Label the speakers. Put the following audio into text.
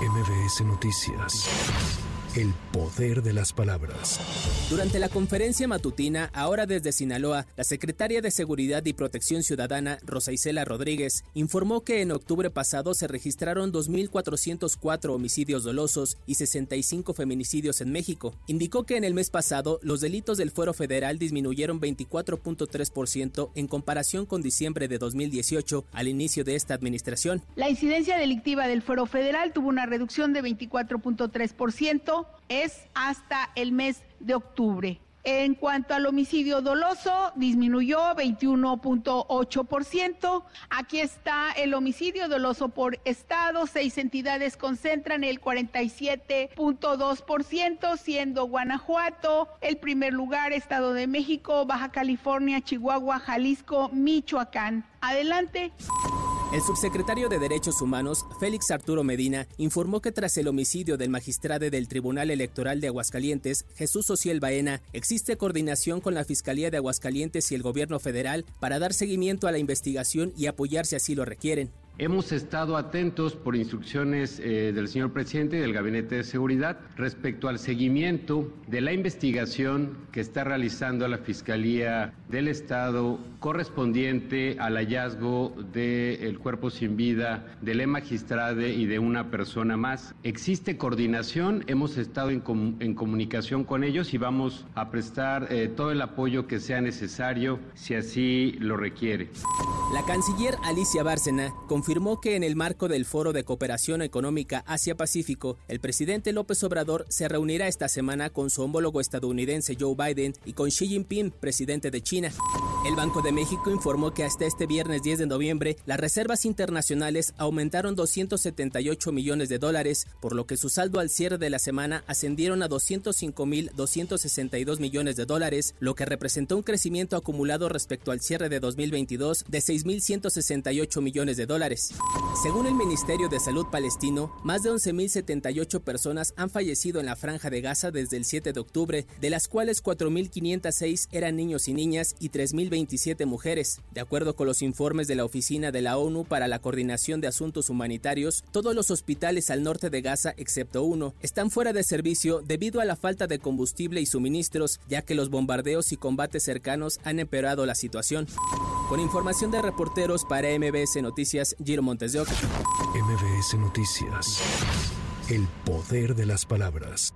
Speaker 1: MBS Noticias. El poder de las palabras.
Speaker 2: Durante la conferencia matutina, ahora desde Sinaloa, la secretaria de Seguridad y Protección Ciudadana, Rosa Isela Rodríguez, informó que en octubre pasado se registraron 2.404 homicidios dolosos y 65 feminicidios en México. Indicó que en el mes pasado los delitos del fuero federal disminuyeron 24.3% en comparación con diciembre de 2018, al inicio de esta administración.
Speaker 3: La incidencia delictiva del fuero federal tuvo una reducción de 24.3% es hasta el mes de octubre. En cuanto al homicidio doloso, disminuyó 21.8%. Aquí está el homicidio doloso por estado. Seis entidades concentran el 47.2%, siendo Guanajuato el primer lugar, Estado de México, Baja California, Chihuahua, Jalisco, Michoacán. Adelante.
Speaker 2: El subsecretario de Derechos Humanos, Félix Arturo Medina, informó que tras el homicidio del magistrado del Tribunal Electoral de Aguascalientes, Jesús Ociel Baena, existe coordinación con la Fiscalía de Aguascalientes y el Gobierno Federal para dar seguimiento a la investigación y apoyar si así lo requieren.
Speaker 4: Hemos estado atentos por instrucciones eh, del señor presidente y del Gabinete de Seguridad respecto al seguimiento de la investigación que está realizando la Fiscalía del Estado correspondiente al hallazgo del cuerpo sin vida de la magistrada y de una persona más. Existe coordinación, hemos estado en, comunicación con ellos y vamos a prestar eh, todo el apoyo que sea necesario si así lo requiere.
Speaker 2: La canciller Alicia Bárcena confirmó que en el marco del Foro de Cooperación Económica Asia-Pacífico, el presidente López Obrador se reunirá esta semana con su homólogo estadounidense Joe Biden y con Xi Jinping, presidente de China. El Banco de México informó que hasta este viernes 10 de noviembre las reservas internacionales aumentaron 278 millones de dólares, por lo que su saldo al cierre de la semana ascendieron a 205.262 millones de dólares, lo que representó un crecimiento acumulado respecto al cierre de 2022 de 6 6.168 millones de dólares. Según el Ministerio de Salud palestino, más de 11.078 personas han fallecido en la franja de Gaza desde el 7 de octubre, de las cuales 4.506 eran niños y niñas y 3.027 mujeres. De acuerdo con los informes de la Oficina de la ONU para la Coordinación de Asuntos Humanitarios, todos los hospitales al norte de Gaza, excepto uno, están fuera de servicio debido a la falta de combustible y suministros, ya que los bombardeos y combates cercanos han empeorado la situación. Con información de reporteros para MBS Noticias, Giro Montes de Oca.
Speaker 1: MBS Noticias. El poder de las palabras.